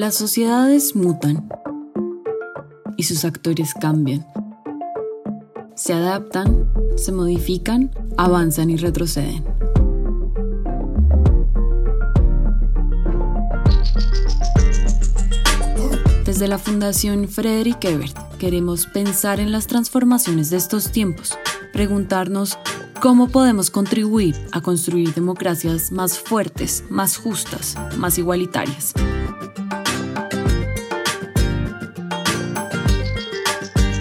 Las sociedades mutan y sus actores cambian. Se adaptan, se modifican, avanzan y retroceden. Desde la Fundación Frederick Ebert queremos pensar en las transformaciones de estos tiempos, preguntarnos cómo podemos contribuir a construir democracias más fuertes, más justas, más igualitarias.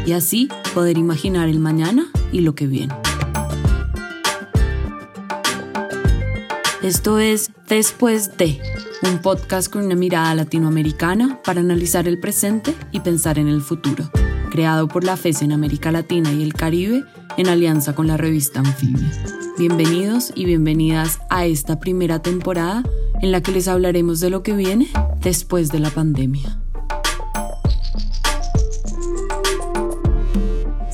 Y así poder imaginar el mañana y lo que viene. Esto es Después de, un podcast con una mirada latinoamericana para analizar el presente y pensar en el futuro, creado por la FES en América Latina y el Caribe en alianza con la revista Anfibia. Bienvenidos y bienvenidas a esta primera temporada en la que les hablaremos de lo que viene después de la pandemia.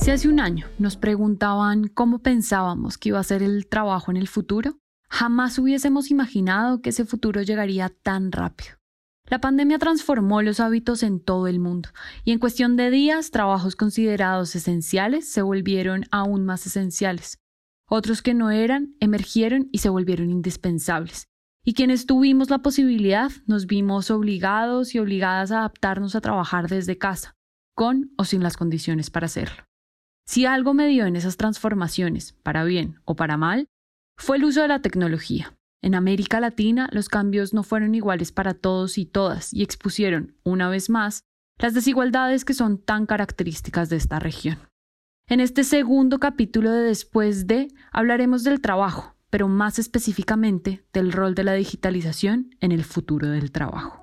Si hace un año nos preguntaban cómo pensábamos que iba a ser el trabajo en el futuro, jamás hubiésemos imaginado que ese futuro llegaría tan rápido. La pandemia transformó los hábitos en todo el mundo y en cuestión de días trabajos considerados esenciales se volvieron aún más esenciales. Otros que no eran emergieron y se volvieron indispensables. Y quienes tuvimos la posibilidad nos vimos obligados y obligadas a adaptarnos a trabajar desde casa, con o sin las condiciones para hacerlo. Si algo me dio en esas transformaciones, para bien o para mal, fue el uso de la tecnología. En América Latina los cambios no fueron iguales para todos y todas y expusieron, una vez más, las desigualdades que son tan características de esta región. En este segundo capítulo de Después de hablaremos del trabajo, pero más específicamente del rol de la digitalización en el futuro del trabajo.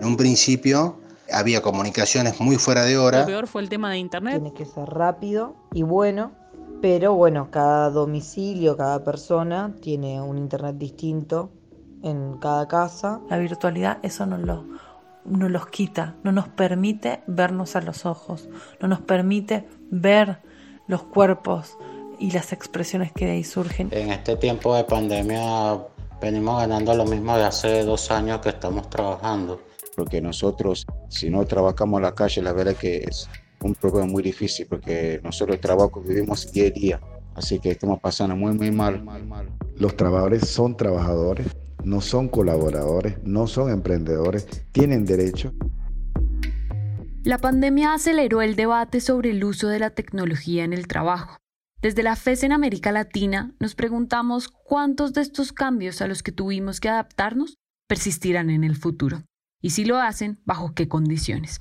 En un principio había comunicaciones muy fuera de hora. Lo peor fue el tema de internet. Tiene que ser rápido y bueno, pero bueno, cada domicilio, cada persona tiene un internet distinto en cada casa. La virtualidad eso no lo nos los quita, no nos permite vernos a los ojos, no nos permite ver los cuerpos y las expresiones que de ahí surgen. En este tiempo de pandemia venimos ganando lo mismo de hace dos años que estamos trabajando porque nosotros, si no trabajamos en la calle, la verdad que es un problema muy difícil, porque nosotros el trabajo vivimos día a día, así que estamos pasando muy, muy mal. Los trabajadores son trabajadores, no son colaboradores, no son emprendedores, tienen derecho. La pandemia aceleró el debate sobre el uso de la tecnología en el trabajo. Desde la FES en América Latina nos preguntamos cuántos de estos cambios a los que tuvimos que adaptarnos persistirán en el futuro y si lo hacen, bajo qué condiciones.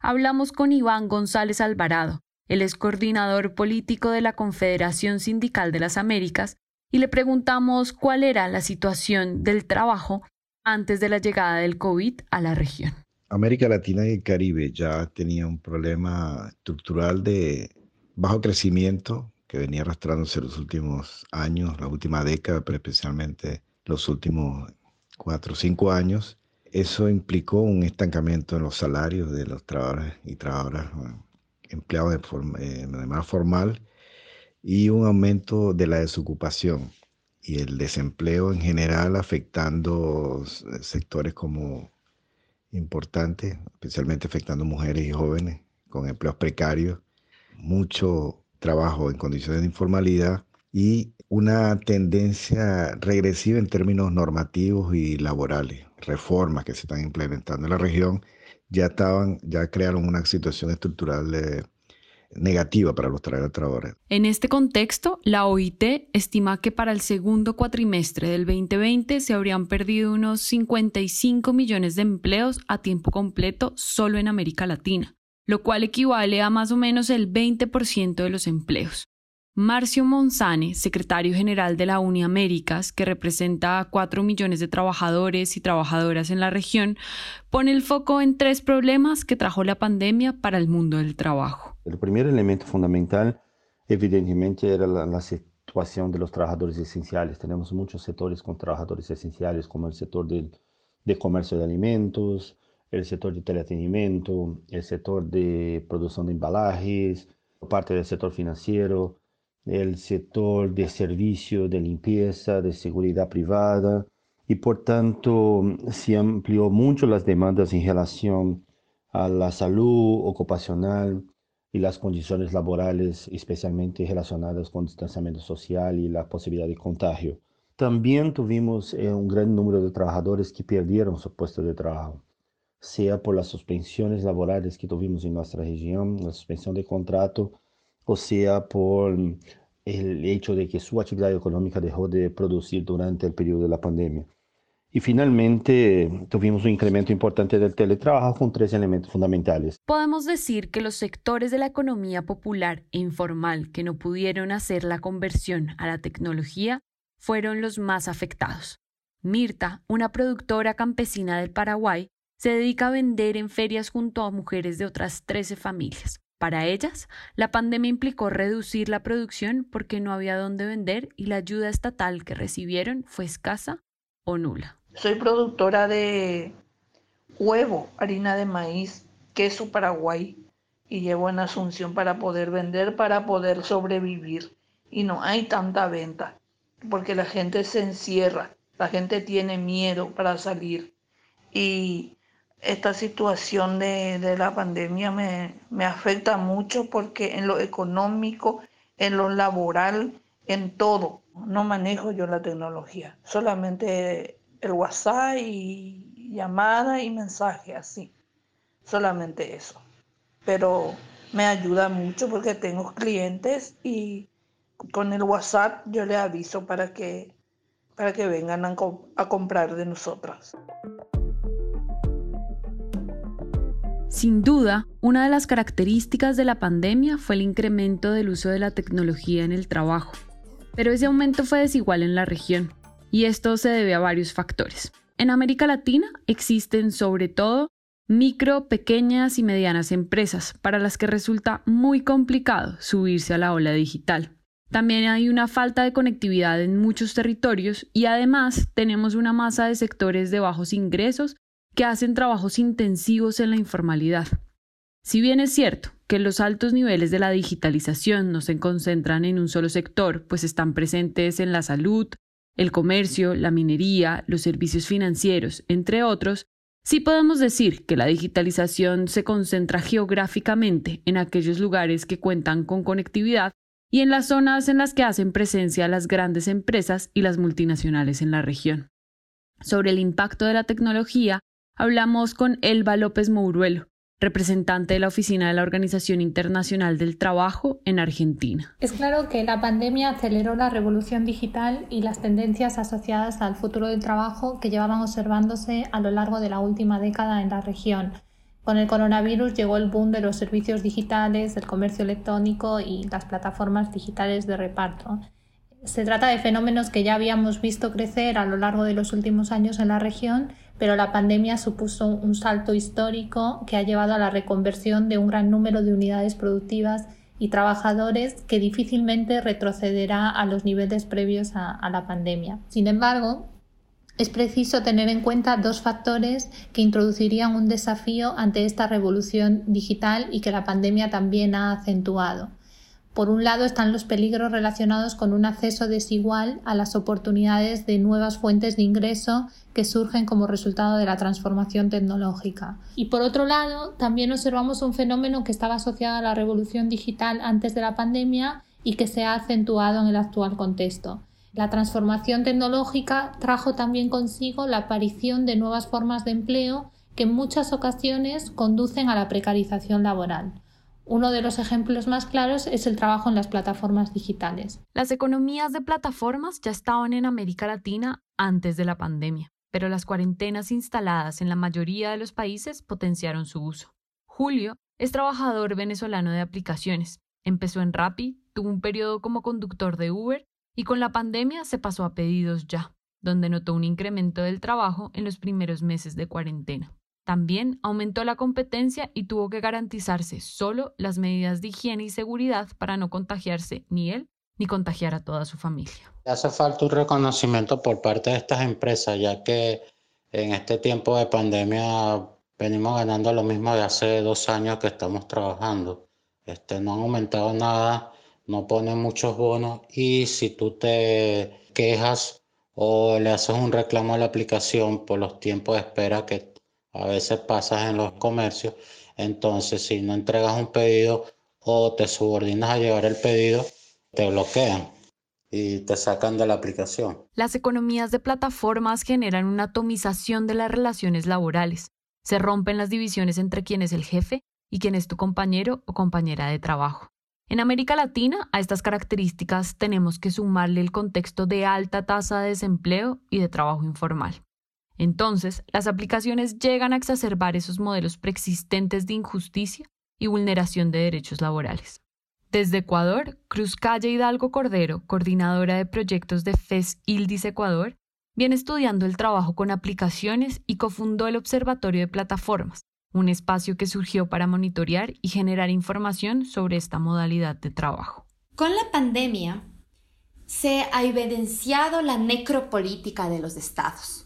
Hablamos con Iván González Alvarado, el ex coordinador político de la Confederación Sindical de las Américas, y le preguntamos cuál era la situación del trabajo antes de la llegada del COVID a la región. América Latina y el Caribe ya tenía un problema estructural de bajo crecimiento que venía arrastrándose los últimos años, la última década, pero especialmente los últimos cuatro o cinco años. Eso implicó un estancamiento en los salarios de los trabajadores y trabajadoras empleados de, forma, eh, manera formal y un aumento de la desocupación y el desempleo en general afectando sectores como importantes, especialmente afectando mujeres y jóvenes con empleos precarios, mucho trabajo en condiciones de informalidad y una tendencia regresiva en términos normativos y laborales reformas que se están implementando en la región ya estaban, ya crearon una situación estructural eh, negativa para los trabajadores. En este contexto, la OIT estima que para el segundo cuatrimestre del 2020 se habrían perdido unos 55 millones de empleos a tiempo completo solo en América Latina, lo cual equivale a más o menos el 20% de los empleos. Marcio Monzane, secretario general de la Uniaméricas, que representa a 4 millones de trabajadores y trabajadoras en la región, pone el foco en tres problemas que trajo la pandemia para el mundo del trabajo. El primer elemento fundamental, evidentemente, era la, situación de los trabajadores esenciales. Tenemos muchos sectores con trabajadores esenciales, como el sector del, de comercio de alimentos, el sector de teleatendimiento, el sector de producción de embalajes, parte del sector financiero, el sector de servicio, de limpieza, de seguridad privada y por tanto se amplió mucho las demandas en relación a la salud ocupacional y las condiciones laborales, especialmente relacionadas con distanciamiento social y la posibilidad de contagio. También tuvimos eh, un gran número de trabajadores que perdieron su puesto de trabajo, sea por las suspensiones laborales que tuvimos en nuestra región, la suspensión de contrato, o sea por el hecho de que su actividad económica dejó de producir durante el periodo de la pandemia. Y finalmente tuvimos un incremento importante del teletrabajo con tres elementos fundamentales. Podemos decir que los sectores de la economía popular e informal que no pudieron hacer la conversión a la tecnología fueron los más afectados. Mirta, una productora campesina del Paraguay, se dedica a vender en ferias junto a mujeres de otras 13 familias. Para ellas, la pandemia implicó reducir la producción porque no había dónde vender y la ayuda estatal que recibieron fue escasa o nula. Soy productora de huevo, harina de maíz, queso Paraguay y llevo en Asunción para poder vender, para poder sobrevivir. Y no hay tanta venta porque la gente se encierra, la gente tiene miedo para salir y esta situación de, la pandemia me, afecta mucho porque en lo económico, en lo laboral, en todo, no manejo yo la tecnología, solamente el WhatsApp y llamada y mensaje así, solamente eso. Pero me ayuda mucho porque tengo clientes y con el WhatsApp yo le aviso para que, para que vengan a comprar de nosotras. Sin duda, una de las características de la pandemia fue el incremento del uso de la tecnología en el trabajo, pero ese aumento fue desigual en la región, y esto se debe a varios factores. En América Latina existen sobre todo micro, pequeñas y medianas empresas para las que resulta muy complicado subirse a la ola digital. También hay una falta de conectividad en muchos territorios y además tenemos una masa de sectores de bajos ingresos que hacen trabajos intensivos en la informalidad. Si bien es cierto que los altos niveles de la digitalización no se concentran en un solo sector, pues están presentes en la salud, el comercio, la minería, los servicios financieros, entre otros, sí podemos decir que la digitalización se concentra geográficamente en aquellos lugares que cuentan con conectividad y en las zonas en las que hacen presencia las grandes empresas y las multinacionales en la región. Sobre el impacto de la tecnología, hablamos con Elba López Mouruelo, representante de la Oficina de la Organización Internacional del Trabajo en Argentina. Es claro que la pandemia aceleró la revolución digital y las tendencias asociadas al futuro del trabajo que llevaban observándose a lo largo de la última década en la región. Con el coronavirus llegó el boom de los servicios digitales, del comercio electrónico y las plataformas digitales de reparto. Se trata de fenómenos que ya habíamos visto crecer a lo largo de los últimos años en la región pero la pandemia supuso un salto histórico que ha llevado a la reconversión de un gran número de unidades productivas y trabajadores que difícilmente retrocederá a los niveles previos a, la pandemia. Sin embargo, es preciso tener en cuenta dos factores que introducirían un desafío ante esta revolución digital y que la pandemia también ha acentuado. Por un lado están los peligros relacionados con un acceso desigual a las oportunidades de nuevas fuentes de ingreso que surgen como resultado de la transformación tecnológica. Y por otro lado, también observamos un fenómeno que estaba asociado a la revolución digital antes de la pandemia y que se ha acentuado en el actual contexto. La transformación tecnológica trajo también consigo la aparición de nuevas formas de empleo que en muchas ocasiones conducen a la precarización laboral. Uno de los ejemplos más claros es el trabajo en las plataformas digitales. Las economías de plataformas ya estaban en América Latina antes de la pandemia, pero las cuarentenas instaladas en la mayoría de los países potenciaron su uso. Julio es trabajador venezolano de aplicaciones. Empezó en Rappi, tuvo un periodo como conductor de Uber y con la pandemia se pasó a pedidos ya, donde notó un incremento del trabajo en los primeros meses de cuarentena. También aumentó la competencia y tuvo que garantizarse solo las medidas de higiene y seguridad para no contagiarse ni él ni contagiar a toda su familia. Hace falta un reconocimiento por parte de estas empresas, ya que en este tiempo de pandemia venimos ganando lo mismo de hace dos años que estamos trabajando. Este, no han aumentado nada, no ponen muchos bonos y si tú te quejas o le haces un reclamo a la aplicación por los tiempos de espera que a veces pasas en los comercios, entonces si no entregas un pedido o te subordinas a llevar el pedido, te bloquean y te sacan de la aplicación. Las economías de plataformas generan una atomización de las relaciones laborales. Se rompen las divisiones entre quién es el jefe y quién es tu compañero o compañera de trabajo. En América Latina, a estas características tenemos que sumarle el contexto de alta tasa de desempleo y de trabajo informal. Entonces, las aplicaciones llegan a exacerbar esos modelos preexistentes de injusticia y vulneración de derechos laborales. Desde Ecuador, Cruz Calle Hidalgo Cordero, coordinadora de proyectos de FES ILDIS Ecuador, viene estudiando el trabajo con aplicaciones y cofundó el Observatorio de Plataformas, un espacio que surgió para monitorear y generar información sobre esta modalidad de trabajo. Con la pandemia se ha evidenciado la necropolítica de los estados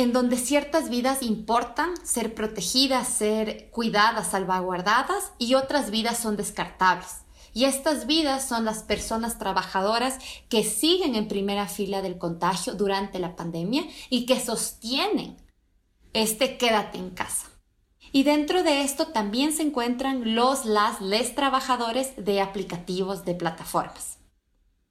en donde ciertas vidas importan ser protegidas, ser cuidadas, salvaguardadas y otras vidas son descartables. Y estas vidas son las personas trabajadoras que siguen en primera fila del contagio durante la pandemia y que sostienen este quédate en casa. Y dentro de esto también se encuentran los, las, les trabajadores de aplicativos de plataformas.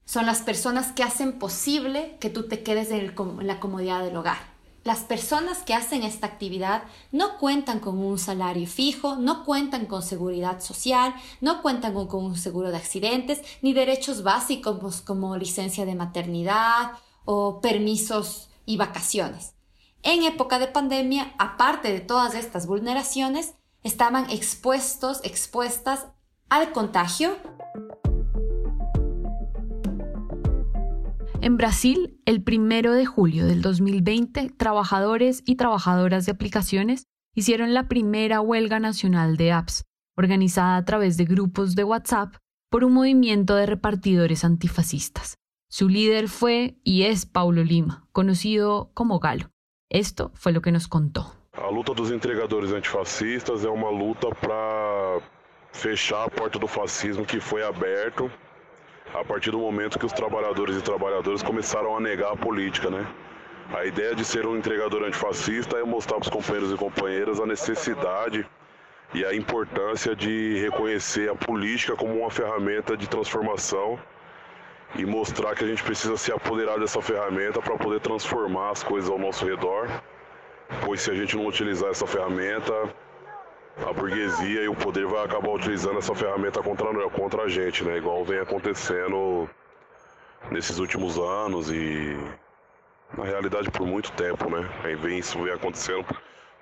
Son las personas que hacen posible que tú te quedes en la comodidad del hogar las personas que hacen esta actividad no cuentan con un salario fijo, no cuentan con seguridad social, no cuentan con, un seguro de accidentes, ni derechos básicos como licencia de maternidad o permisos y vacaciones. En época de pandemia, aparte de todas estas vulneraciones, estaban expuestos, expuestas al contagio En Brasil, el primero de julio del 2020, trabajadores y trabajadoras de aplicaciones hicieron la primera huelga nacional de apps, organizada a través de grupos de WhatsApp por un movimiento de repartidores antifascistas. Su líder fue y es Paulo Lima, conocido como Galo. Esto fue lo que nos contó. A luta dos entregadores antifascistas é uma luta para fechar a porta do fascismo que foi aberto a partir do momento que os trabalhadores e trabalhadoras começaram a negar a política, né? A ideia de ser um entregador antifascista é mostrar para os companheiros e companheiras a necessidade e a importância de reconhecer a política como uma ferramenta de transformação e mostrar que a gente precisa se apoderar dessa ferramenta para poder transformar as coisas ao nosso redor. Pois se a gente não utilizar essa ferramenta, a burguesia e o poder vai acabar utilizando essa ferramenta contra, contra a gente, né? Igual vem acontecendo nesses últimos anos e na realidade por muito tempo, né? Aí vem isso vem acontecendo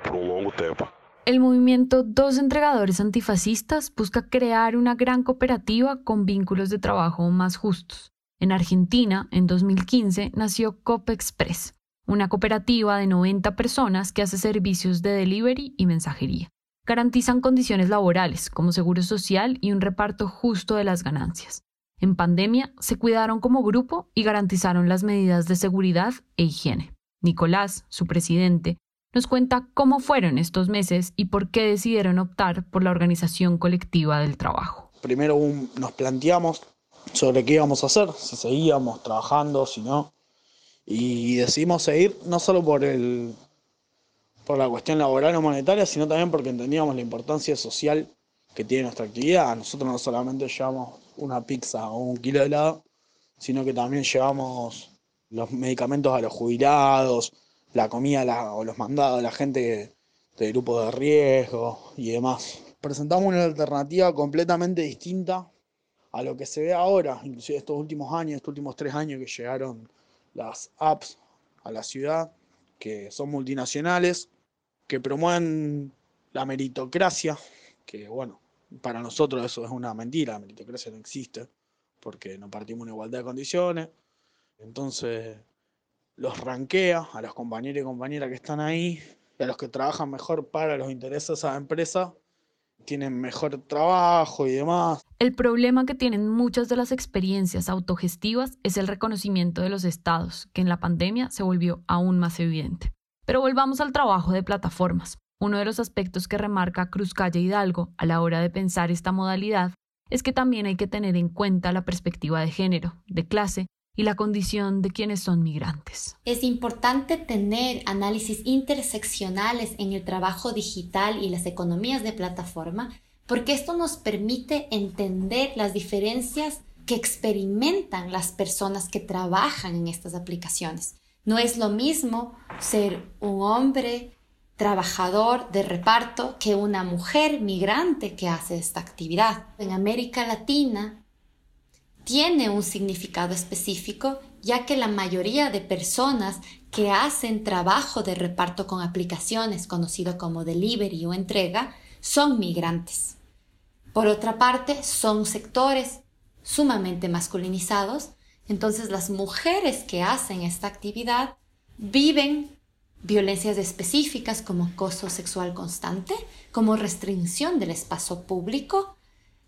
por um longo tempo. El movimiento Dos Entregadores Antifascistas busca crear una gran cooperativa con vínculos de trabajo más justos. En Argentina, en 2015, nació Cop Express, una cooperativa de 90 personas que hace servicios de delivery y mensajería garantizan condiciones laborales como seguro social y un reparto justo de las ganancias. En pandemia se cuidaron como grupo y garantizaron las medidas de seguridad e higiene. Nicolás, su presidente, nos cuenta cómo fueron estos meses y por qué decidieron optar por la organización colectiva del trabajo. Primero nos planteamos sobre qué íbamos a hacer, si seguíamos trabajando, si no, y decidimos seguir no solo por el por la cuestión laboral o monetaria, sino también porque entendíamos la importancia social que tiene nuestra actividad. Nosotros no solamente llevamos una pizza o un kilo de helado, sino que también llevamos los medicamentos a los jubilados, la comida o los mandados a la gente de grupos de riesgo y demás. Presentamos una alternativa completamente distinta a lo que se ve ahora, inclusive estos últimos años, estos últimos tres años que llegaron las apps a la ciudad, que son multinacionales, que promueven la meritocracia, que bueno, Para nosotros eso es una mentira, la meritocracia no existe, porque no partimos en igualdad de condiciones. Entonces los ranquea a los compañeros y compañeras que están ahí a los que trabajan mejor para los intereses de esa empresa, tienen mejor trabajo y demás. El problema que tienen muchas de las experiencias autogestivas es el reconocimiento de los estados, que en la pandemia se volvió aún más evidente. Pero volvamos al trabajo de plataformas. Uno de los aspectos que remarca Cruz Calle Hidalgo a la hora de pensar esta modalidad es que también hay que tener en cuenta la perspectiva de género, de clase y la condición de quienes son migrantes. Es importante tener análisis interseccionales en el trabajo digital y las economías de plataforma porque esto nos permite entender las diferencias que experimentan las personas que trabajan en estas aplicaciones. No es lo mismo ser un hombre trabajador de reparto que una mujer migrante que hace esta actividad. En América Latina tiene un significado específico ya que la mayoría de personas que hacen trabajo de reparto con aplicaciones conocido como delivery o entrega son migrantes. Por otra parte, son sectores sumamente masculinizados entonces las mujeres que hacen esta actividad viven violencias específicas como acoso sexual constante, como restricción del espacio público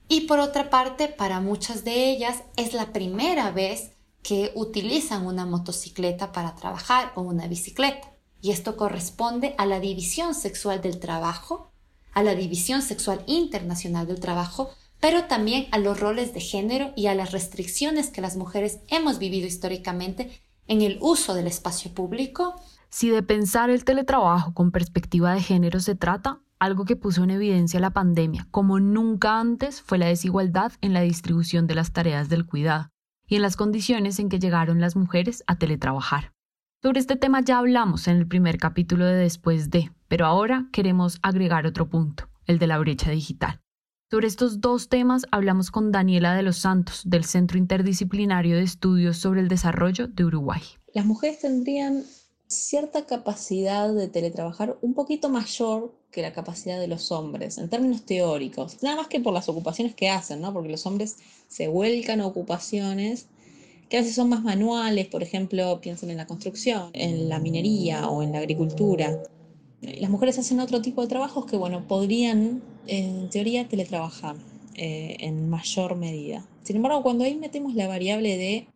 y por otra parte para muchas de ellas es la primera vez que utilizan una motocicleta para trabajar o una bicicleta. Y esto corresponde a la división sexual del trabajo, a la división sexual internacional del trabajo, pero también a los roles de género y a las restricciones que las mujeres hemos vivido históricamente en el uso del espacio público. Si de pensar el teletrabajo con perspectiva de género se trata, algo que puso en evidencia la pandemia como nunca antes fue la desigualdad en la distribución de las tareas del cuidado y en las condiciones en que llegaron las mujeres a teletrabajar. Sobre este tema ya hablamos en el primer capítulo de Después de, pero ahora queremos agregar otro punto, el de la brecha digital. Sobre estos dos temas hablamos con Daniela de los Santos, del Centro Interdisciplinario de Estudios sobre el Desarrollo de Uruguay. Las mujeres tendrían cierta capacidad de teletrabajar un poquito mayor que la capacidad de los hombres, en términos teóricos, nada más que por las ocupaciones que hacen, ¿no? porque los hombres se vuelcan a ocupaciones que a veces son más manuales, por ejemplo, piensen en la construcción, en la minería o en la agricultura. Las mujeres hacen otro tipo de trabajos que, bueno, podrían, en teoría, teletrabajar eh, en mayor medida. Sin embargo, cuando ahí metemos la variable de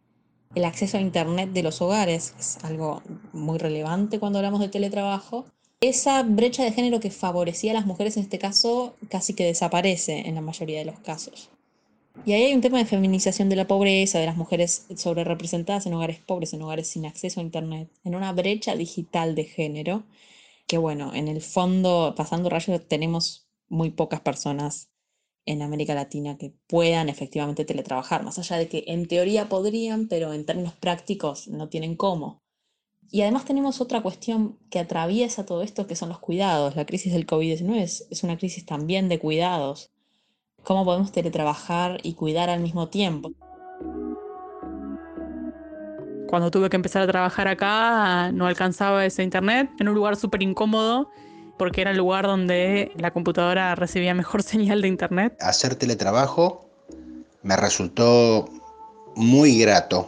el acceso a Internet de los hogares, que es algo muy relevante cuando hablamos de teletrabajo, esa brecha de género que favorecía a las mujeres en este caso casi que desaparece en la mayoría de los casos. Y ahí hay un tema de feminización de la pobreza, de las mujeres sobre representadas en hogares pobres, en hogares sin acceso a Internet, en una brecha digital de género que bueno, en el fondo, pasando rayos, tenemos muy pocas personas en América Latina que puedan efectivamente teletrabajar, más allá de que en teoría podrían, pero en términos prácticos no tienen cómo. Y además tenemos otra cuestión que atraviesa todo esto, que son los cuidados. La crisis del COVID-19 es, es una crisis también de cuidados. ¿Cómo podemos teletrabajar y cuidar al mismo tiempo? Cuando tuve que empezar a trabajar acá, no alcanzaba ese internet en un lugar súper incómodo porque era el lugar donde la computadora recibía mejor señal de internet. Hacer teletrabajo me resultó muy grato.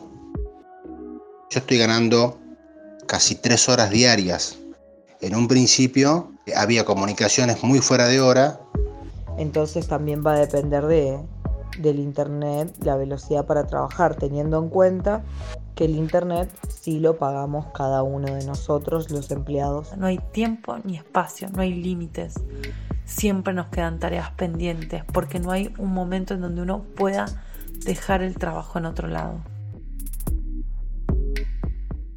Yo estoy ganando casi tres horas diarias. En un principio había comunicaciones muy fuera de hora. Entonces también va a depender de, del internet, la velocidad para trabajar, teniendo en cuenta que el Internet sí lo pagamos cada uno de nosotros, los empleados. No hay tiempo ni espacio, no hay límites. Siempre nos quedan tareas pendientes porque no hay un momento en donde uno pueda dejar el trabajo en otro lado.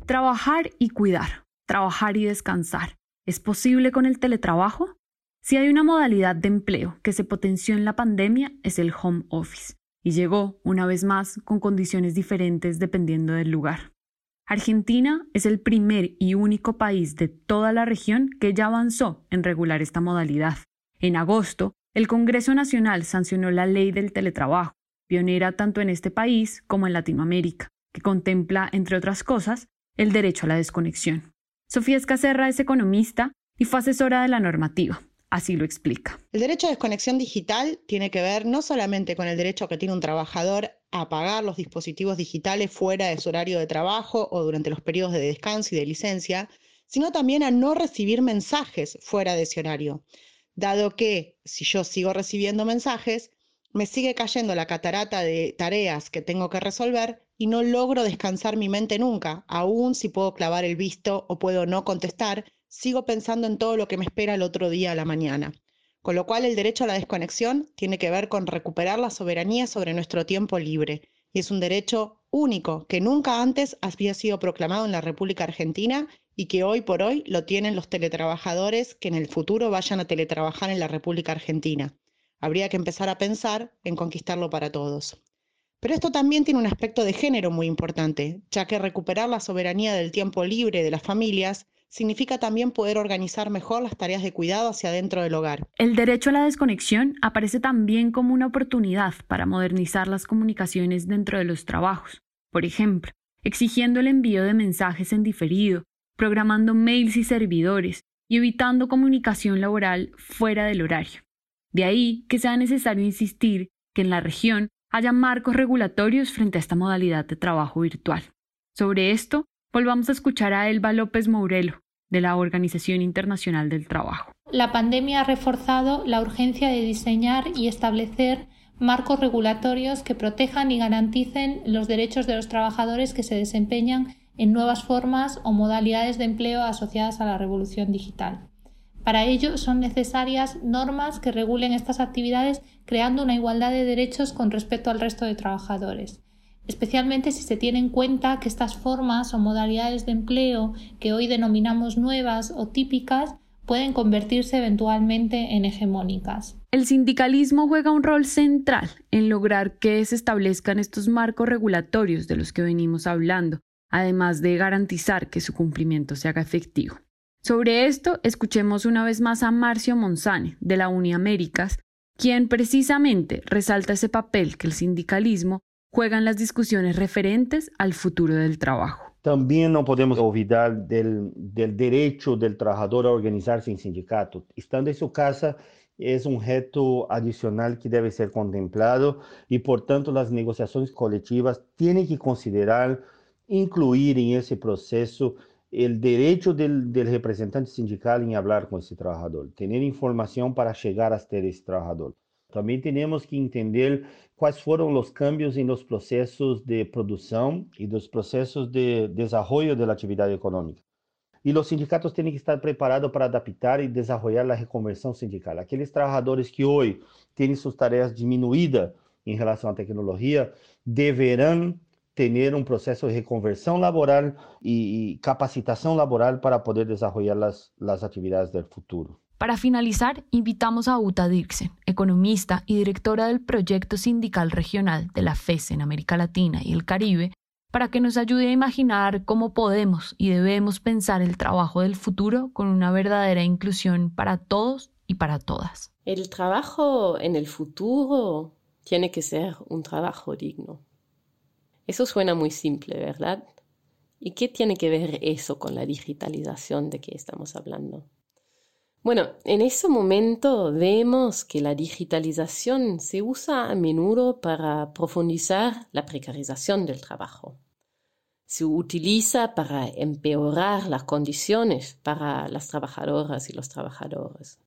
Trabajar y cuidar, trabajar y descansar. ¿Es posible con el teletrabajo? Si hay una modalidad de empleo que se potenció en la pandemia es el home office y llegó, una vez más, con condiciones diferentes dependiendo del lugar. Argentina es el primer y único país de toda la región que ya avanzó en regular esta modalidad. En agosto, el Congreso Nacional sancionó la ley del teletrabajo, pionera tanto en este país como en Latinoamérica, que contempla, entre otras cosas, el derecho a la desconexión. Sofía Escacerra es economista y fue asesora de la normativa. Así lo explica. El derecho a desconexión digital tiene que ver no solamente con el derecho que tiene un trabajador a apagar los dispositivos digitales fuera de su horario de trabajo o durante los periodos de descanso y de licencia, sino también a no recibir mensajes fuera de ese horario, dado que si yo sigo recibiendo mensajes, me sigue cayendo la catarata de tareas que tengo que resolver y no logro descansar mi mente nunca, aun si puedo clavar el visto o puedo no contestar, sigo pensando en todo lo que me espera el otro día a la mañana. Con lo cual el derecho a la desconexión tiene que ver con recuperar la soberanía sobre nuestro tiempo libre. Y es un derecho único que nunca antes había sido proclamado en la República Argentina y que hoy por hoy lo tienen los teletrabajadores que en el futuro vayan a teletrabajar en la República Argentina. Habría que empezar a pensar en conquistarlo para todos. Pero esto también tiene un aspecto de género muy importante, ya que recuperar la soberanía del tiempo libre de las familias significa también poder organizar mejor las tareas de cuidado hacia dentro del hogar. El derecho a la desconexión aparece también como una oportunidad para modernizar las comunicaciones dentro de los trabajos. Por ejemplo, exigiendo el envío de mensajes en diferido, programando mails y servidores y evitando comunicación laboral fuera del horario. De ahí que sea necesario insistir que en la región haya marcos regulatorios frente a esta modalidad de trabajo virtual. Sobre esto, Volvamos a escuchar a Elba López Mourelo, de la Organización Internacional del Trabajo. La pandemia ha reforzado la urgencia de diseñar y establecer marcos regulatorios que protejan y garanticen los derechos de los trabajadores que se desempeñan en nuevas formas o modalidades de empleo asociadas a la revolución digital. Para ello son necesarias normas que regulen estas actividades creando una igualdad de derechos con respecto al resto de trabajadores especialmente si se tiene en cuenta que estas formas o modalidades de empleo que hoy denominamos nuevas o típicas pueden convertirse eventualmente en hegemónicas. El sindicalismo juega un rol central en lograr que se establezcan estos marcos regulatorios de los que venimos hablando, además de garantizar que su cumplimiento se haga efectivo. Sobre esto, escuchemos una vez más a Marcio Monzane, de la Uniaméricas, quien precisamente resalta ese papel que el sindicalismo juegan las discusiones referentes al futuro del trabajo. También no podemos olvidar del, del derecho del trabajador a organizarse en sindicato. Estando en su casa, es un reto adicional que debe ser contemplado y por tanto las negociaciones colectivas tienen que considerar incluir en ese proceso el derecho del, del, representante sindical en hablar con ese trabajador, tener información para llegar hasta ese trabajador. También tenemos que entender cuáles fueron los cambios en los procesos de producción y los procesos de desarrollo de la actividad económica. Y los sindicatos tienen que estar preparados para adaptar y desarrollar la reconversión sindical. Aquellos trabajadores que hoy tienen sus tareas disminuidas en relación a tecnología deberán tener un proceso de reconversión laboral y, capacitación laboral para poder desarrollar las, las actividades del futuro. Para finalizar, invitamos a Uta Dirksen, economista y directora del proyecto sindical regional de la FES en América Latina y el Caribe, para que nos ayude a imaginar cómo podemos y debemos pensar el trabajo del futuro con una verdadera inclusión para todos y para todas. El trabajo en el futuro tiene que ser un trabajo digno. Eso suena muy simple, ¿verdad? ¿Y qué tiene que ver eso con la digitalización de que estamos hablando? Bueno, en ese momento vemos que la digitalización se usa a menudo para profundizar la precarización del trabajo. Se utiliza para empeorar las condiciones para las trabajadoras y los trabajadores,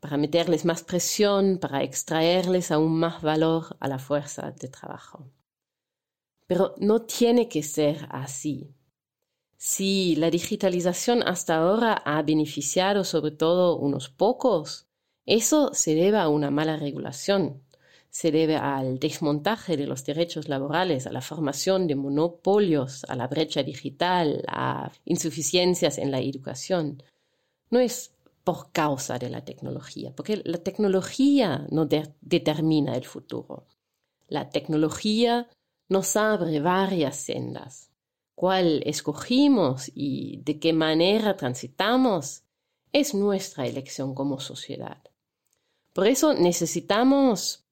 para meterles más presión, para extraerles aún más valor a la fuerza de trabajo. Pero no tiene que ser así. Si la digitalización hasta ahora ha beneficiado sobre todo unos pocos, eso se debe a una mala regulación, se debe al desmontaje de los derechos laborales, a la formación de monopolios, a la brecha digital, a insuficiencias en la educación. No es por causa de la tecnología, porque la tecnología no determina el futuro. La tecnología nos abre varias sendas cuál escogimos y de qué manera transitamos, es nuestra elección como sociedad. Por eso necesitamos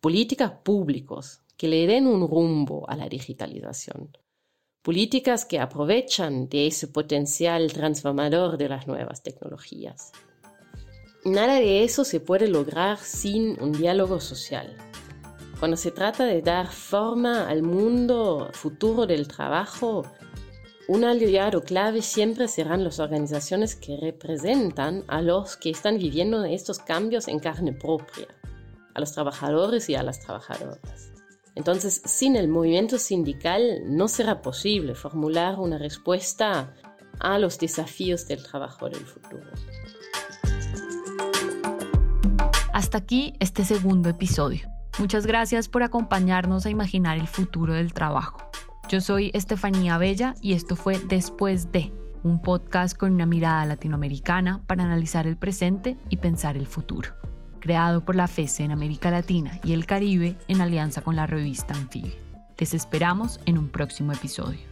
políticas públicas que le den un rumbo a la digitalización, políticas que aprovechan de ese potencial transformador de las nuevas tecnologías. Nada de eso se puede lograr sin un diálogo social. Cuando se trata de dar forma al mundo futuro del trabajo, un aliado clave siempre serán las organizaciones que representan a los que están viviendo estos cambios en carne propia, a los trabajadores y a las trabajadoras. Entonces, sin el movimiento sindical no será posible formular una respuesta a los desafíos del trabajo del futuro. Hasta aquí este segundo episodio. Muchas gracias por acompañarnos a imaginar el futuro del trabajo. Yo soy Estefanía Bella y esto fue Después de, un podcast con una mirada latinoamericana para analizar el presente y pensar el futuro. Creado por la FESE en América Latina y el Caribe en alianza con la revista Anfibia. Les esperamos en un próximo episodio.